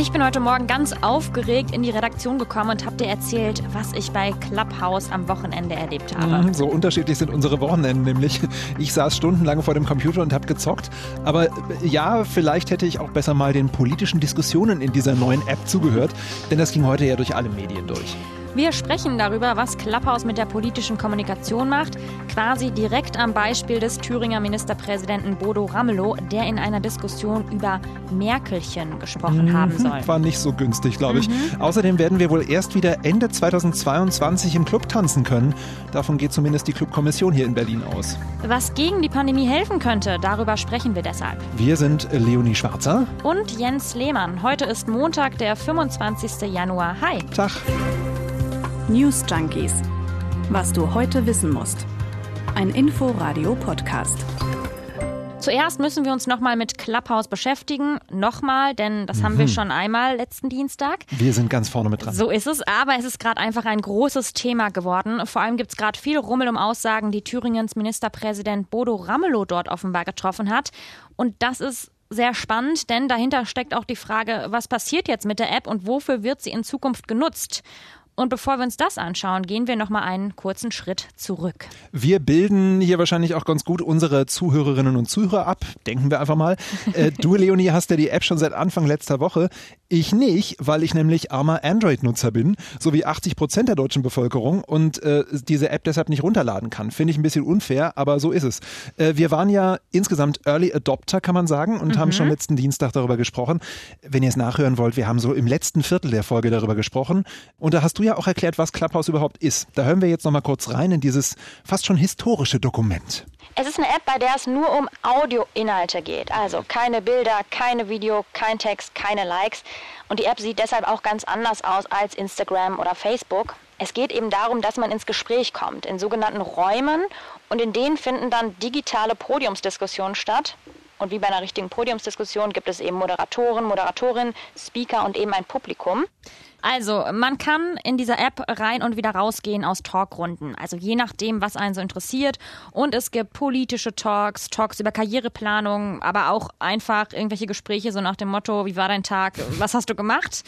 Ich bin heute Morgen ganz aufgeregt in die Redaktion gekommen und habe dir erzählt, was ich bei Clubhouse am Wochenende erlebt habe. Mhm, so unterschiedlich sind unsere Wochenenden nämlich. Ich saß stundenlang vor dem Computer und habe gezockt. Aber äh, ja, vielleicht hätte ich auch besser mal den politischen Diskussionen in dieser neuen App zugehört, denn das ging heute ja durch alle Medien durch. Wir sprechen darüber, was Clubhouse mit der politischen Kommunikation macht, quasi direkt am Beispiel des Thüringer Ministerpräsidenten Bodo Ramelow, der in einer Diskussion über Merkelchen gesprochen mhm, haben soll. War nicht so günstig, glaube ich. Mhm. Außerdem werden wir wohl erst wieder Ende 2022 im Club tanzen können. Davon geht zumindest die Clubkommission hier in Berlin aus. Was gegen die Pandemie helfen könnte, darüber sprechen wir deshalb. Wir sind Leonie Schwarzer und Jens Lehmann. Heute ist Montag, der 25. Januar. Hi. Tag. News Junkies. Was du heute wissen musst. Ein Info-Radio-Podcast. Zuerst müssen wir uns nochmal mit Clubhouse beschäftigen. Nochmal, denn das mhm. haben wir mhm. schon einmal letzten Dienstag. Wir sind ganz vorne mit dran. So ist es, aber es ist gerade einfach ein großes Thema geworden. Vor allem gibt es gerade viel Rummel um Aussagen, die Thüringens Ministerpräsident Bodo Ramelow dort offenbar getroffen hat. Und das ist sehr spannend, denn dahinter steckt auch die Frage, was passiert jetzt mit der App und wofür wird sie in Zukunft genutzt? Und bevor wir uns das anschauen, gehen wir noch mal einen kurzen Schritt zurück. Wir bilden hier wahrscheinlich auch ganz gut unsere Zuhörerinnen und Zuhörer ab. Denken wir einfach mal. Äh, du, Leonie, hast ja die App schon seit Anfang letzter Woche. Ich nicht, weil ich nämlich armer Android-Nutzer bin, so wie 80 Prozent der deutschen Bevölkerung und äh, diese App deshalb nicht runterladen kann. Finde ich ein bisschen unfair, aber so ist es. Äh, wir waren ja insgesamt Early Adopter, kann man sagen, und mhm. haben schon letzten Dienstag darüber gesprochen. Wenn ihr es nachhören wollt, wir haben so im letzten Viertel der Folge darüber gesprochen. Und da hast du ja auch erklärt, was Clubhouse überhaupt ist. Da hören wir jetzt noch mal kurz rein in dieses fast schon historische Dokument. Es ist eine App, bei der es nur um Audioinhalte geht. Also keine Bilder, keine Video, kein Text, keine Likes. Und die App sieht deshalb auch ganz anders aus als Instagram oder Facebook. Es geht eben darum, dass man ins Gespräch kommt, in sogenannten Räumen. Und in denen finden dann digitale Podiumsdiskussionen statt. Und wie bei einer richtigen Podiumsdiskussion gibt es eben Moderatoren, Moderatorinnen, Speaker und eben ein Publikum. Also, man kann in dieser App rein und wieder rausgehen aus Talkrunden. Also je nachdem, was einen so interessiert. Und es gibt politische Talks, Talks über Karriereplanung, aber auch einfach irgendwelche Gespräche so nach dem Motto, wie war dein Tag, was hast du gemacht?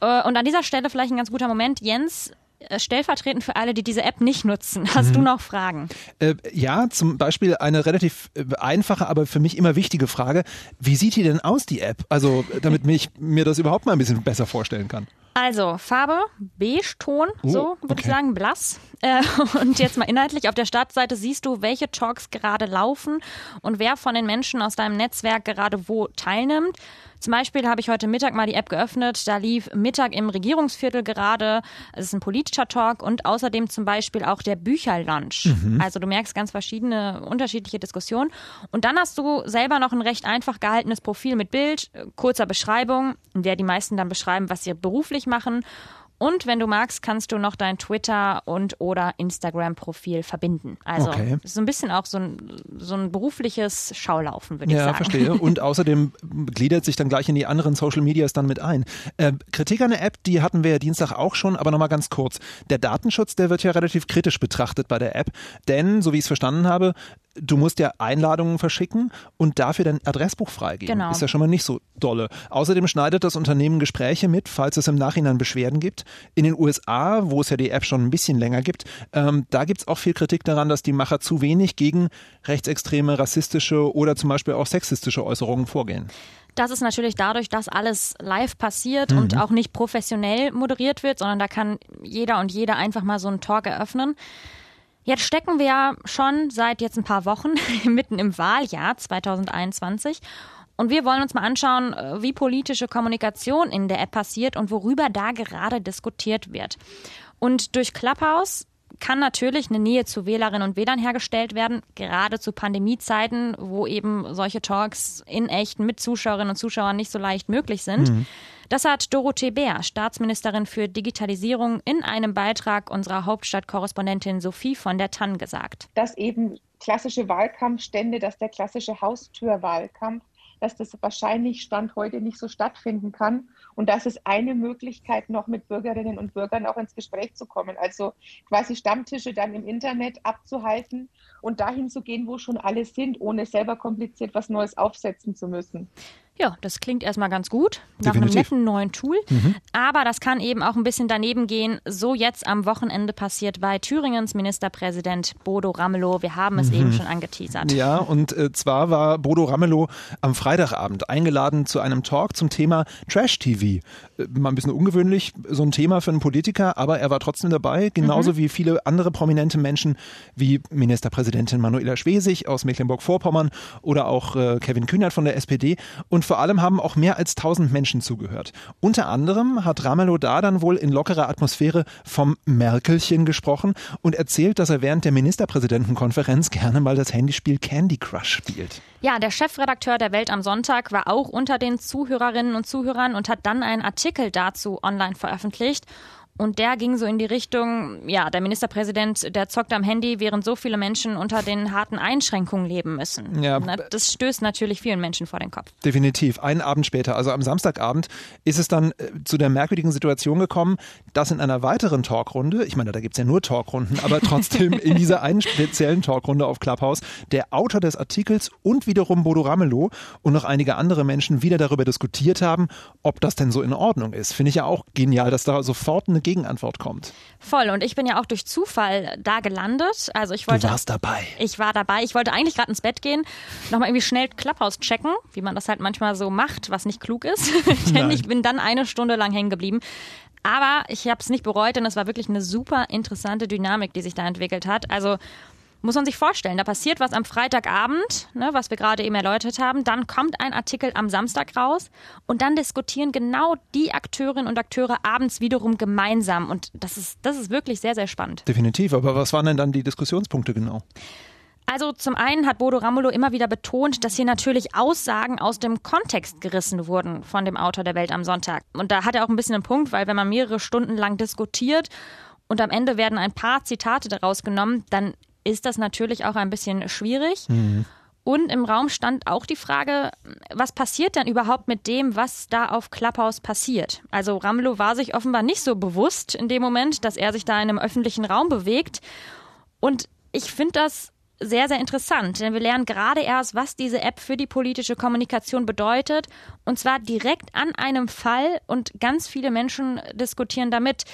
Äh, und an dieser Stelle vielleicht ein ganz guter Moment. Jens, stellvertretend für alle, die diese App nicht nutzen. Hast mhm. du noch Fragen? Äh, ja, zum Beispiel eine relativ äh, einfache, aber für mich immer wichtige Frage. Wie sieht die denn aus, die App? Also, damit ich mir das überhaupt mal ein bisschen besser vorstellen kann. Also, Farbe, Beige-Ton, oh, so würde okay. ich sagen, blass. Äh, und jetzt mal inhaltlich, auf der Startseite siehst du, welche Talks gerade laufen und wer von den Menschen aus deinem Netzwerk gerade wo teilnimmt. Zum Beispiel habe ich heute Mittag mal die App geöffnet. Da lief Mittag im Regierungsviertel gerade. Es ist ein politischer Talk und außerdem zum Beispiel auch der Bücherlunch. Mhm. Also du merkst ganz verschiedene, unterschiedliche Diskussionen. Und dann hast du selber noch ein recht einfach gehaltenes Profil mit Bild, kurzer Beschreibung, in der die meisten dann beschreiben, was sie beruflich machen und wenn du magst, kannst du noch dein Twitter und oder Instagram-Profil verbinden. Also okay. so ein bisschen auch so ein, so ein berufliches Schaulaufen, würde ja, ich sagen. Ja, verstehe. Und außerdem gliedert sich dann gleich in die anderen Social Medias dann mit ein. Äh, Kritik an der App, die hatten wir ja Dienstag auch schon, aber nochmal ganz kurz. Der Datenschutz, der wird ja relativ kritisch betrachtet bei der App, denn, so wie ich es verstanden habe, du musst ja Einladungen verschicken und dafür dein Adressbuch freigeben. Genau. Ist ja schon mal nicht so dolle. Außerdem schneidet das Unternehmen Gespräche mit, falls es im Nachhinein Beschwerden gibt. In den USA, wo es ja die App schon ein bisschen länger gibt, ähm, da gibt es auch viel Kritik daran, dass die Macher zu wenig gegen rechtsextreme, rassistische oder zum Beispiel auch sexistische Äußerungen vorgehen. Das ist natürlich dadurch, dass alles live passiert mhm. und auch nicht professionell moderiert wird, sondern da kann jeder und jede einfach mal so einen Talk eröffnen. Jetzt stecken wir ja schon seit jetzt ein paar Wochen mitten im Wahljahr 2021 und wir wollen uns mal anschauen, äh, wie politische Kommunikation in der App passiert und worüber da gerade diskutiert wird. Und durch Clubhouse kann natürlich eine Nähe zu Wählerinnen und Wählern hergestellt werden, gerade zu Pandemiezeiten, wo eben solche Talks in echt mit Zuschauerinnen und Zuschauern nicht so leicht möglich sind. Mhm. Das hat Dorothee Bär, Staatsministerin für Digitalisierung, in einem Beitrag unserer Hauptstadtkorrespondentin Sophie von der Tann gesagt. Dass eben klassische Wahlkampfstände, dass der klassische Haustürwahlkampf dass das wahrscheinlich Stand heute nicht so stattfinden kann und das ist eine Möglichkeit, noch mit Bürgerinnen und Bürgern auch ins Gespräch zu kommen. Also quasi Stammtische dann im Internet abzuhalten und dahin zu gehen, wo schon alle sind, ohne selber kompliziert was Neues aufsetzen zu müssen. Ja, das klingt erstmal ganz gut, nach Definitiv. einem netten neuen Tool. Mhm. Aber das kann eben auch ein bisschen daneben gehen, so jetzt am Wochenende passiert bei Thüringens Ministerpräsident Bodo Ramelow. Wir haben es mhm. eben schon angeteasert. Ja, und äh, zwar war Bodo Ramelow am Freitagabend eingeladen zu einem Talk zum Thema Trash-TV. Äh, mal ein bisschen ungewöhnlich, so ein Thema für einen Politiker, aber er war trotzdem dabei, genauso mhm. wie viele andere prominente Menschen wie Ministerpräsidentin Manuela Schwesig aus Mecklenburg-Vorpommern oder auch äh, Kevin Kühnert von der SPD. Und vor allem haben auch mehr als 1000 Menschen zugehört. Unter anderem hat Ramelow da dann wohl in lockerer Atmosphäre vom Merkelchen gesprochen und erzählt, dass er während der Ministerpräsidentenkonferenz gerne mal das Handyspiel Candy Crush spielt. Ja, der Chefredakteur der Welt am Sonntag war auch unter den Zuhörerinnen und Zuhörern und hat dann einen Artikel dazu online veröffentlicht. Und der ging so in die Richtung, ja, der Ministerpräsident, der zockt am Handy, während so viele Menschen unter den harten Einschränkungen leben müssen. Ja. Das stößt natürlich vielen Menschen vor den Kopf. Definitiv. Einen Abend später, also am Samstagabend, ist es dann äh, zu der merkwürdigen Situation gekommen, dass in einer weiteren Talkrunde, ich meine, da gibt es ja nur Talkrunden, aber trotzdem in dieser einen speziellen Talkrunde auf Clubhouse, der Autor des Artikels und wiederum Bodo Ramelow und noch einige andere Menschen wieder darüber diskutiert haben, ob das denn so in Ordnung ist. Finde ich ja auch genial, dass da sofort eine Gegenantwort kommt. Voll. Und ich bin ja auch durch Zufall da gelandet. Also ich wollte. Du warst dabei. Ich war dabei. Ich wollte eigentlich gerade ins Bett gehen, nochmal irgendwie schnell Clubhouse checken, wie man das halt manchmal so macht, was nicht klug ist. denn ich bin dann eine Stunde lang hängen geblieben. Aber ich habe es nicht bereut, denn es war wirklich eine super interessante Dynamik, die sich da entwickelt hat. Also muss man sich vorstellen, da passiert was am Freitagabend, ne, was wir gerade eben erläutert haben, dann kommt ein Artikel am Samstag raus und dann diskutieren genau die Akteurinnen und Akteure abends wiederum gemeinsam und das ist, das ist wirklich sehr, sehr spannend. Definitiv, aber was waren denn dann die Diskussionspunkte genau? Also zum einen hat Bodo Ramelow immer wieder betont, dass hier natürlich Aussagen aus dem Kontext gerissen wurden von dem Autor der Welt am Sonntag. Und da hat er auch ein bisschen einen Punkt, weil wenn man mehrere Stunden lang diskutiert und am Ende werden ein paar Zitate daraus genommen, dann ist das natürlich auch ein bisschen schwierig. Mhm. Und im Raum stand auch die Frage, was passiert denn überhaupt mit dem, was da auf Clubhouse passiert? Also Ramelow war sich offenbar nicht so bewusst in dem Moment, dass er sich da in einem öffentlichen Raum bewegt. Und ich finde das sehr, sehr interessant, denn wir lernen gerade erst, was diese App für die politische Kommunikation bedeutet. Und zwar direkt an einem Fall und ganz viele Menschen diskutieren damit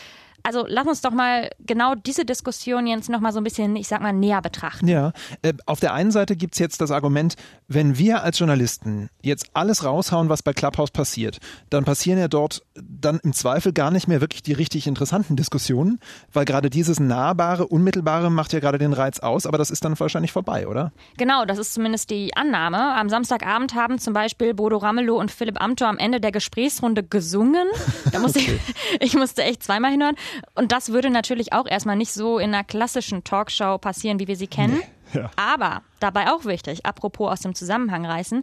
also lass uns doch mal genau diese Diskussion jetzt nochmal so ein bisschen, ich sag mal, näher betrachten. Ja, äh, auf der einen Seite gibt es jetzt das Argument, wenn wir als Journalisten jetzt alles raushauen, was bei Clubhouse passiert, dann passieren ja dort dann im Zweifel gar nicht mehr wirklich die richtig interessanten Diskussionen, weil gerade dieses Nahbare, Unmittelbare macht ja gerade den Reiz aus, aber das ist dann wahrscheinlich vorbei, oder? Genau, das ist zumindest die Annahme. Am Samstagabend haben zum Beispiel Bodo Ramelow und Philipp Amthor am Ende der Gesprächsrunde gesungen. Da musste okay. ich, ich musste echt zweimal hinhören. Und das würde natürlich auch erstmal nicht so in einer klassischen Talkshow passieren, wie wir sie kennen. Nee, ja. Aber dabei auch wichtig, apropos aus dem Zusammenhang reißen.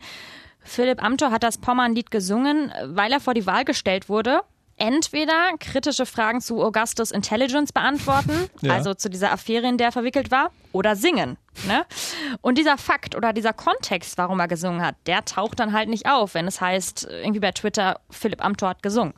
Philipp Amthor hat das Pommern-Lied gesungen, weil er vor die Wahl gestellt wurde. Entweder kritische Fragen zu Augustus Intelligence beantworten, ja. also zu dieser Affäre, in der er verwickelt war, oder singen. Ne? Und dieser Fakt oder dieser Kontext, warum er gesungen hat, der taucht dann halt nicht auf, wenn es heißt, irgendwie bei Twitter, Philipp Amthor hat gesungen.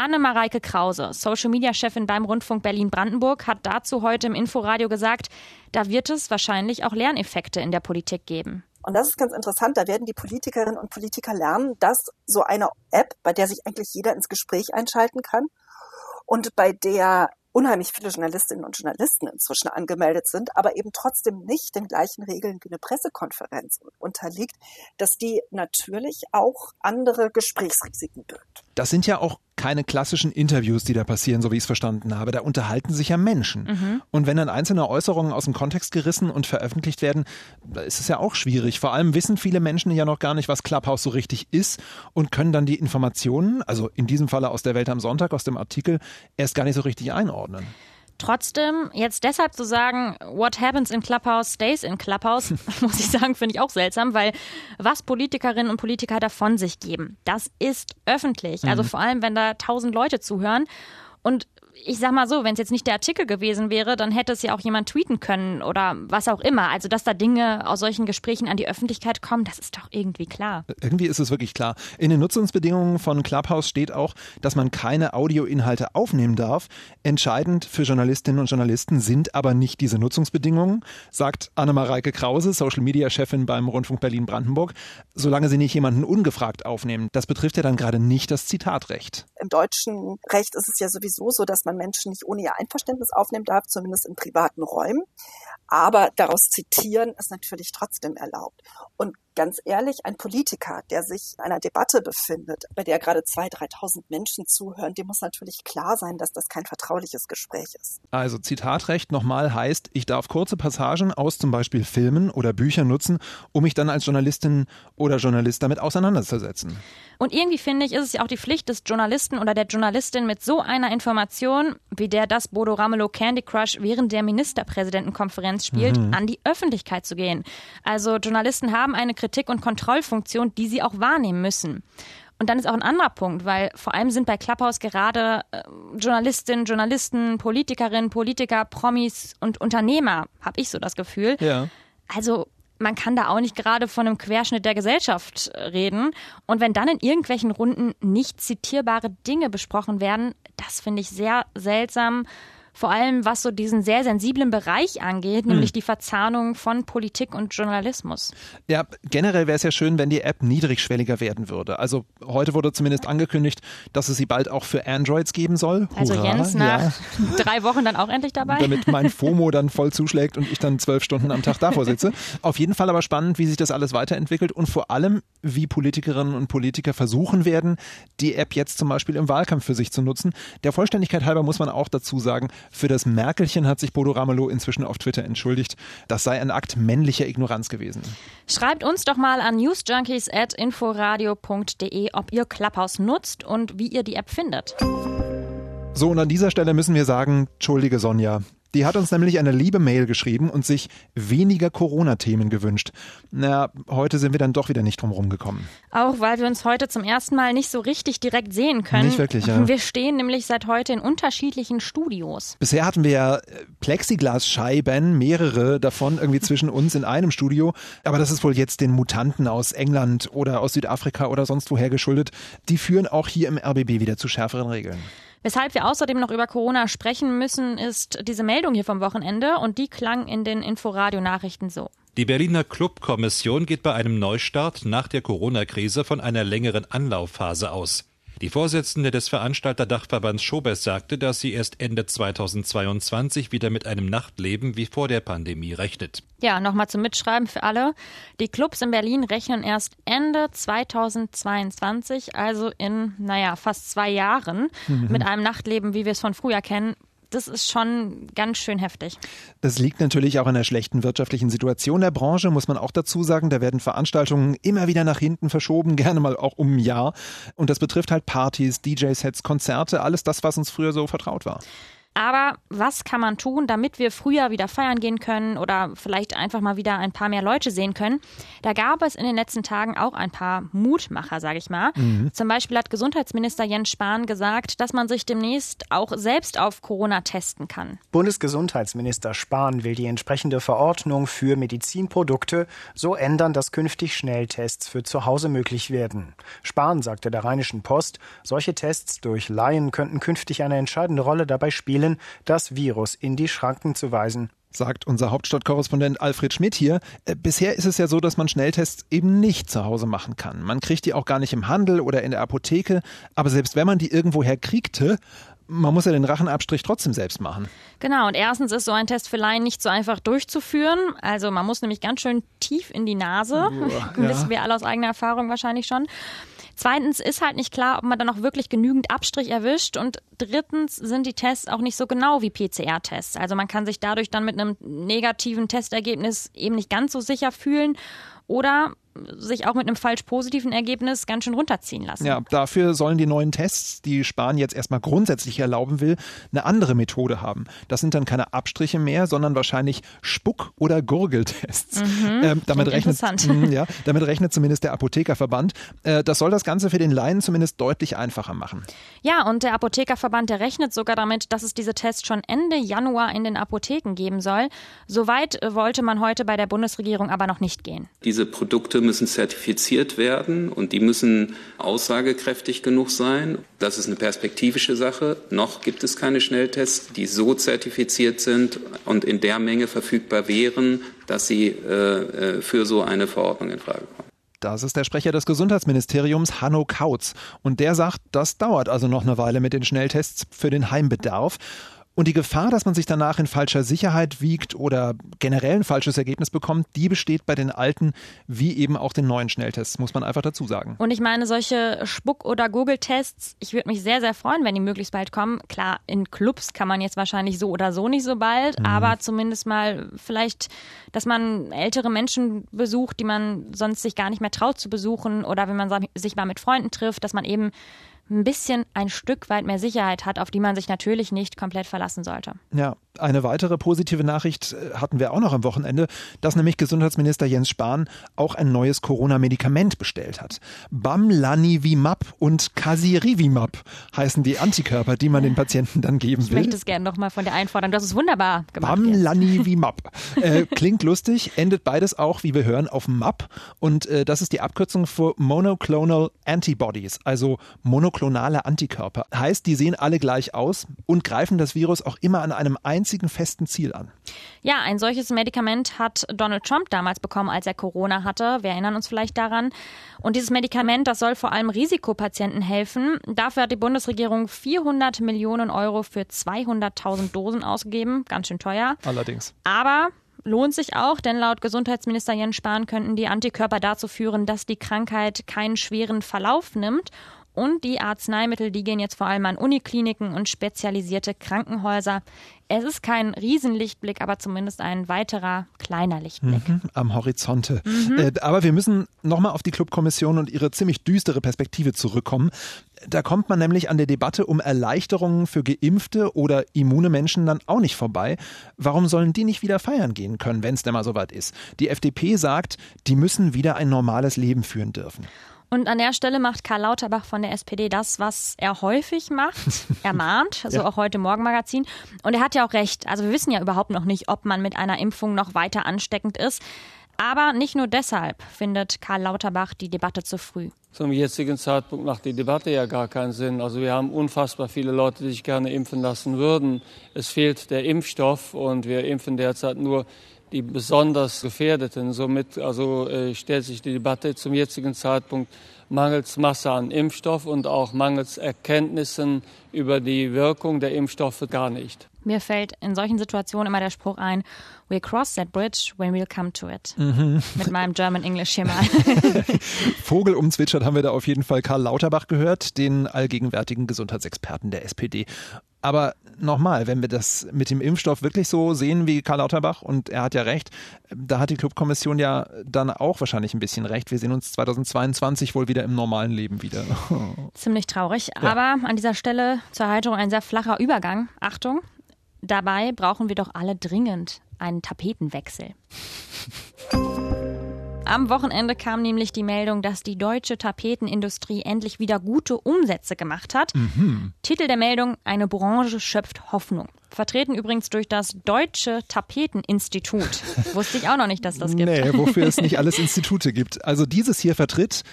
Anne-Mareike Krause, Social-Media-Chefin beim Rundfunk Berlin-Brandenburg, hat dazu heute im Inforadio gesagt, da wird es wahrscheinlich auch Lerneffekte in der Politik geben. Und das ist ganz interessant. Da werden die Politikerinnen und Politiker lernen, dass so eine App, bei der sich eigentlich jeder ins Gespräch einschalten kann und bei der unheimlich viele Journalistinnen und Journalisten inzwischen angemeldet sind, aber eben trotzdem nicht den gleichen Regeln wie eine Pressekonferenz unterliegt, dass die natürlich auch andere Gesprächsrisiken birgt. Das sind ja auch keine klassischen Interviews, die da passieren, so wie ich es verstanden habe. Da unterhalten sich ja Menschen. Mhm. Und wenn dann einzelne Äußerungen aus dem Kontext gerissen und veröffentlicht werden, da ist es ja auch schwierig. Vor allem wissen viele Menschen ja noch gar nicht, was Clubhouse so richtig ist und können dann die Informationen, also in diesem Falle aus der Welt am Sonntag, aus dem Artikel, erst gar nicht so richtig einordnen. Trotzdem, jetzt deshalb zu sagen, what happens in Clubhouse stays in Clubhouse, muss ich sagen, finde ich auch seltsam, weil was Politikerinnen und Politiker davon sich geben, das ist öffentlich. Also mhm. Also vor allem, wenn da tausend Leute zuhören. Und ich sag mal so, wenn es jetzt nicht der Artikel gewesen wäre, dann hätte es ja auch jemand tweeten können oder was auch immer. Also, dass da Dinge aus solchen Gesprächen an die Öffentlichkeit kommen, das ist doch irgendwie klar. Irgendwie ist es wirklich klar. In den Nutzungsbedingungen von Clubhouse steht auch, dass man keine Audioinhalte aufnehmen darf. Entscheidend für Journalistinnen und Journalisten sind aber nicht diese Nutzungsbedingungen, sagt Annemareike Krause, Social Media Chefin beim Rundfunk Berlin-Brandenburg, solange sie nicht jemanden ungefragt aufnehmen. Das betrifft ja dann gerade nicht das Zitatrecht. Im deutschen Recht ist es ja sowieso so, dass man Menschen nicht ohne ihr Einverständnis aufnehmen darf, zumindest in privaten Räumen. Aber daraus zitieren ist natürlich trotzdem erlaubt. Und ganz ehrlich, ein Politiker, der sich in einer Debatte befindet, bei der gerade 2.000, 3.000 Menschen zuhören, dem muss natürlich klar sein, dass das kein vertrauliches Gespräch ist. Also Zitatrecht nochmal heißt, ich darf kurze Passagen aus zum Beispiel Filmen oder Büchern nutzen, um mich dann als Journalistin oder Journalist damit auseinanderzusetzen. Und irgendwie finde ich, ist es ja auch die Pflicht des Journalisten oder der Journalistin mit so einer Information, wie der das Bodo Ramelow Candy Crush während der Ministerpräsidentenkonferenz spielt, mhm. an die Öffentlichkeit zu gehen. Also Journalisten haben eine Kritik- und Kontrollfunktion, die sie auch wahrnehmen müssen. Und dann ist auch ein anderer Punkt, weil vor allem sind bei Clubhouse gerade äh, Journalistinnen, Journalisten, Politikerinnen, Politiker, Promis und Unternehmer, habe ich so das Gefühl. Ja. Also man kann da auch nicht gerade von einem Querschnitt der Gesellschaft reden. Und wenn dann in irgendwelchen Runden nicht zitierbare Dinge besprochen werden, das finde ich sehr seltsam vor allem was so diesen sehr sensiblen Bereich angeht, hm. nämlich die Verzahnung von Politik und Journalismus. Ja, generell wäre es ja schön, wenn die App niedrigschwelliger werden würde. Also heute wurde zumindest angekündigt, dass es sie bald auch für Androids geben soll. Also Hurra, Jens nach ja. drei Wochen dann auch endlich dabei. Damit mein FOMO dann voll zuschlägt und ich dann zwölf Stunden am Tag davor sitze. Auf jeden Fall aber spannend, wie sich das alles weiterentwickelt und vor allem, wie Politikerinnen und Politiker versuchen werden, die App jetzt zum Beispiel im Wahlkampf für sich zu nutzen. Der Vollständigkeit halber muss man auch dazu sagen, für das Merkelchen hat sich Bodo Ramelow inzwischen auf Twitter entschuldigt. Das sei ein Akt männlicher Ignoranz gewesen. Schreibt uns doch mal an newsjunkies.inforadio.de, ob ihr Clubhouse nutzt und wie ihr die App findet. So, und an dieser Stelle müssen wir sagen, entschuldige Sonja, die hat uns nämlich eine liebe Mail geschrieben und sich weniger Corona-Themen gewünscht. Na, heute sind wir dann doch wieder nicht drum rumgekommen. Auch weil wir uns heute zum ersten Mal nicht so richtig direkt sehen können. Nicht wirklich, ja. Wir stehen nämlich seit heute in unterschiedlichen Studios. Bisher hatten wir ja äh, Plexiglasscheiben, mehrere davon irgendwie zwischen uns in einem Studio. Aber das ist wohl jetzt den Mutanten aus England oder aus Südafrika oder sonst woher geschuldet. Die führen auch hier im RBB wieder zu schärferen Regeln. Weshalb wir außerdem noch über Corona sprechen müssen, ist diese Meldung hier vom Wochenende und die klang in den Inforadio-Nachrichten so. Die Berliner Clubkommission geht bei einem Neustart nach der Corona-Krise von einer längeren Anlaufphase aus. Die Vorsitzende des Veranstalterdachverbands Schobes sagte, dass sie erst Ende 2022 wieder mit einem Nachtleben wie vor der Pandemie rechnet. Ja, nochmal zum Mitschreiben für alle. Die Clubs in Berlin rechnen erst Ende 2022, also in, naja, fast zwei Jahren, mhm. mit einem Nachtleben, wie wir es von früher kennen, das ist schon ganz schön heftig. Das liegt natürlich auch an der schlechten wirtschaftlichen Situation der Branche, muss man auch dazu sagen. Da werden Veranstaltungen immer wieder nach hinten verschoben, gerne mal auch um ein Jahr. Und das betrifft halt Partys, DJ-Sets, Konzerte, alles das, was uns früher so vertraut war. Aber was kann man tun, damit wir früher wieder feiern gehen können oder vielleicht einfach mal wieder ein paar mehr Leute sehen können? Da gab es in den letzten Tagen auch ein paar Mutmacher, sage ich mal. Mhm. Zum Beispiel hat Gesundheitsminister Jens Spahn gesagt, dass man sich demnächst auch selbst auf Corona testen kann. Bundesgesundheitsminister Spahn will die entsprechende Verordnung für Medizinprodukte so ändern, dass künftig Schnelltests für zu Hause möglich werden. Spahn sagte der Rheinischen Post, solche Tests durch Laien könnten künftig eine entscheidende Rolle dabei spielen, empfehlen, das Virus in die Schranken zu weisen sagt unser Hauptstadtkorrespondent Alfred Schmidt hier. Äh, bisher ist es ja so, dass man Schnelltests eben nicht zu Hause machen kann. Man kriegt die auch gar nicht im Handel oder in der Apotheke. Aber selbst wenn man die irgendwoher kriegte, man muss ja den Rachenabstrich trotzdem selbst machen. Genau, und erstens ist so ein Test für Laien nicht so einfach durchzuführen. Also man muss nämlich ganz schön tief in die Nase. Boah, ja. Wissen wir alle aus eigener Erfahrung wahrscheinlich schon. Zweitens ist halt nicht klar, ob man dann auch wirklich genügend Abstrich erwischt. Und drittens sind die Tests auch nicht so genau wie PCR-Tests. Also man kann sich dadurch dann mit einem negativen Testergebnis eben nicht ganz so sicher fühlen. Oder sich auch mit einem falsch positiven Ergebnis ganz schön runterziehen lassen. Ja, dafür sollen die neuen Tests, die Spahn jetzt erstmal grundsätzlich erlauben will, eine andere Methode haben. Das sind dann keine Abstriche mehr, sondern wahrscheinlich Spuck- oder Gurgeltests. Mhm, ähm, damit, rechnet, mh, ja, damit rechnet zumindest der Apothekerverband. Äh, das soll das Ganze für den Laien zumindest deutlich einfacher machen. Ja, und der Apothekerverband, der rechnet sogar damit, dass es diese Tests schon Ende Januar in den Apotheken geben soll. Soweit wollte man heute bei der Bundesregierung aber noch nicht gehen. Diese Produkte müssen zertifiziert werden und die müssen aussagekräftig genug sein. Das ist eine perspektivische Sache. Noch gibt es keine Schnelltests, die so zertifiziert sind und in der Menge verfügbar wären, dass sie äh, äh, für so eine Verordnung in Frage kommen. Das ist der Sprecher des Gesundheitsministeriums, Hanno Kautz. Und der sagt, das dauert also noch eine Weile mit den Schnelltests für den Heimbedarf. Und die Gefahr, dass man sich danach in falscher Sicherheit wiegt oder generell ein falsches Ergebnis bekommt, die besteht bei den alten wie eben auch den neuen Schnelltests, muss man einfach dazu sagen. Und ich meine, solche Spuck- oder Google-Tests, ich würde mich sehr, sehr freuen, wenn die möglichst bald kommen. Klar, in Clubs kann man jetzt wahrscheinlich so oder so nicht so bald, Mhm. aber zumindest mal vielleicht, dass man ältere Menschen besucht, die man sonst sich gar nicht mehr traut zu besuchen oder wenn man sich mal mit Freunden trifft, dass man eben ein bisschen ein Stück weit mehr Sicherheit hat, auf die man sich natürlich nicht komplett verlassen sollte. Ja, eine weitere positive Nachricht äh, hatten wir auch noch am Wochenende, dass nämlich Gesundheitsminister Jens Spahn auch ein neues Corona-Medikament bestellt hat. Bamlanivimab und Casirivimab heißen die Antikörper, die man den Patienten dann geben Ich will. möchte es gerne nochmal von dir einfordern. Du hast es wunderbar gemacht. Bamlanivimab. äh, klingt lustig, endet beides auch, wie wir hören, auf MAP. Und äh, das ist die Abkürzung für Monoclonal Antibodies, also monoklonale Antikörper. Heißt, die sehen alle gleich aus und greifen das Virus auch immer an einem einzigen festen Ziel an. Ja, ein solches Medikament hat Donald Trump damals bekommen, als er Corona hatte. Wir erinnern uns vielleicht daran. Und dieses Medikament, das soll vor allem Risikopatienten helfen. Dafür hat die Bundesregierung 400 Millionen Euro für 200.000 Dosen ausgegeben. Ganz schön teuer. Allerdings. Aber lohnt sich auch, denn laut Gesundheitsminister Jens Spahn könnten die Antikörper dazu führen, dass die Krankheit keinen schweren Verlauf nimmt. Und die Arzneimittel, die gehen jetzt vor allem an Unikliniken und spezialisierte Krankenhäuser. Es ist kein Riesenlichtblick, aber zumindest ein weiterer kleiner Lichtblick. Mhm, am Horizonte. Äh, aber wir müssen nochmal auf die Clubkommission und ihre ziemlich düstere Perspektive zurückkommen. Da kommt man nämlich an der Debatte um Erleichterungen für geimpfte oder immune Menschen dann auch nicht vorbei. Warum sollen die nicht wieder feiern gehen können, wenn es denn mal soweit ist? Die FDP sagt, die müssen wieder ein normales Leben führen dürfen. Und an der Stelle macht Karl Lauterbach von der SPD das, was er häufig macht. Er mahnt, so Ja. auch heute Morgenmagazin. Und er hat ja auch recht. Also wir wissen ja überhaupt noch nicht, ob man mit einer Impfung noch weiter ansteckend ist. Aber nicht nur deshalb findet Karl Lauterbach die Debatte zu früh. Zum jetzigen Zeitpunkt macht die Debatte ja gar keinen Sinn. Also wir haben unfassbar viele Leute, die sich gerne impfen lassen würden. Es fehlt der Impfstoff und wir impfen derzeit nur die besonders Gefährdeten. Somit also, äh, stellt sich die Debatte zum jetzigen Zeitpunkt mangels Masse an Impfstoff und auch mangels Erkenntnissen über die Wirkung der Impfstoffe gar nicht. Mir fällt in solchen Situationen immer der Spruch ein, we'll cross that bridge when we'll come to it. Mit meinem German English hier mal. Vogel umzwitschert haben wir da auf jeden Fall Karl Lauterbach gehört, den allgegenwärtigen Gesundheitsexperten der SPD. Aber nochmal, wenn wir das mit dem Impfstoff wirklich so sehen wie Karl Lauterbach, und er hat ja recht, da hat die Clubkommission ja dann auch wahrscheinlich ein bisschen recht. Wir sehen uns 2022 wohl wieder im normalen Leben wieder. Ziemlich traurig. Aber an dieser Stelle zur Erheiterung ein sehr flacher Übergang. Achtung, dabei brauchen wir doch alle dringend einen Tapetenwechsel. Am Wochenende kam nämlich die Meldung, dass die deutsche Tapetenindustrie endlich wieder gute Umsätze gemacht hat. Titel der Meldung: Eine Branche schöpft Hoffnung. Vertreten übrigens durch das Deutsche Tapeteninstitut. Wusste ich auch noch nicht, dass das gibt. Nee, wofür es nicht alles Institute gibt. Also dieses hier vertritt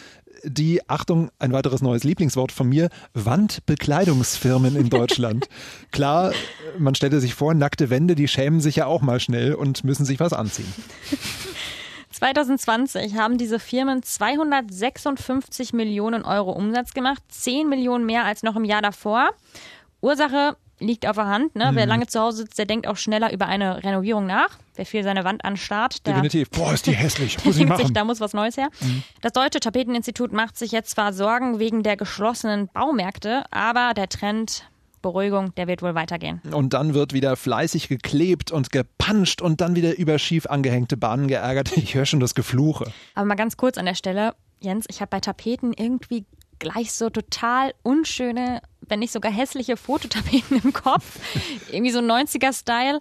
die, Achtung, ein weiteres neues Lieblingswort von mir, Wandbekleidungsfirmen in Deutschland. Klar, man stellte sich vor, nackte Wände, die schämen sich ja auch mal schnell und müssen sich was anziehen. 2020 haben diese Firmen 256 Millionen Euro Umsatz gemacht, 10 Millionen mehr als noch im Jahr davor. Ursache liegt auf der Hand. Ne? Wer lange zu Hause sitzt, der denkt auch schneller über eine Renovierung nach. Wer viel seine Wand anstarrt, der Definitiv. Boah, ist die hässlich. Muss ich denkt sich, machen. da muss was Neues her. Das Deutsche Tapeteninstitut macht sich jetzt zwar Sorgen wegen der geschlossenen Baumärkte, aber der Trend Beruhigung, der wird wohl weitergehen. Und dann wird wieder fleißig geklebt und gepanscht und dann wieder über schief angehängte Bahnen geärgert. Ich höre schon das Gefluche. Aber mal ganz kurz an der Stelle, Jens, ich habe bei Tapeten irgendwie gleich so total unschöne, wenn nicht sogar hässliche Fototapeten im Kopf. Irgendwie so 90er-Style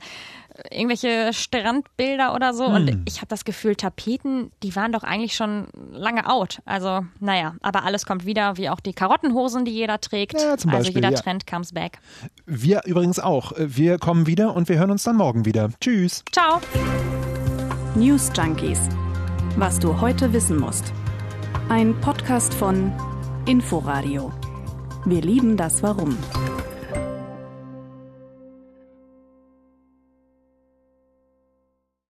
irgendwelche Strandbilder oder so. Hm. Und ich habe das Gefühl, Tapeten, die waren doch eigentlich schon lange out. Also, naja, aber alles kommt wieder, wie auch die Karottenhosen, die jeder trägt. Ja, zum also Beispiel, also jeder ja. Trend comes back. Wir übrigens auch. Wir kommen wieder und wir hören uns dann morgen wieder. Tschüss. Ciao. News Junkies. Was du heute wissen musst. Ein Podcast von Inforadio. Wir lieben das Warum.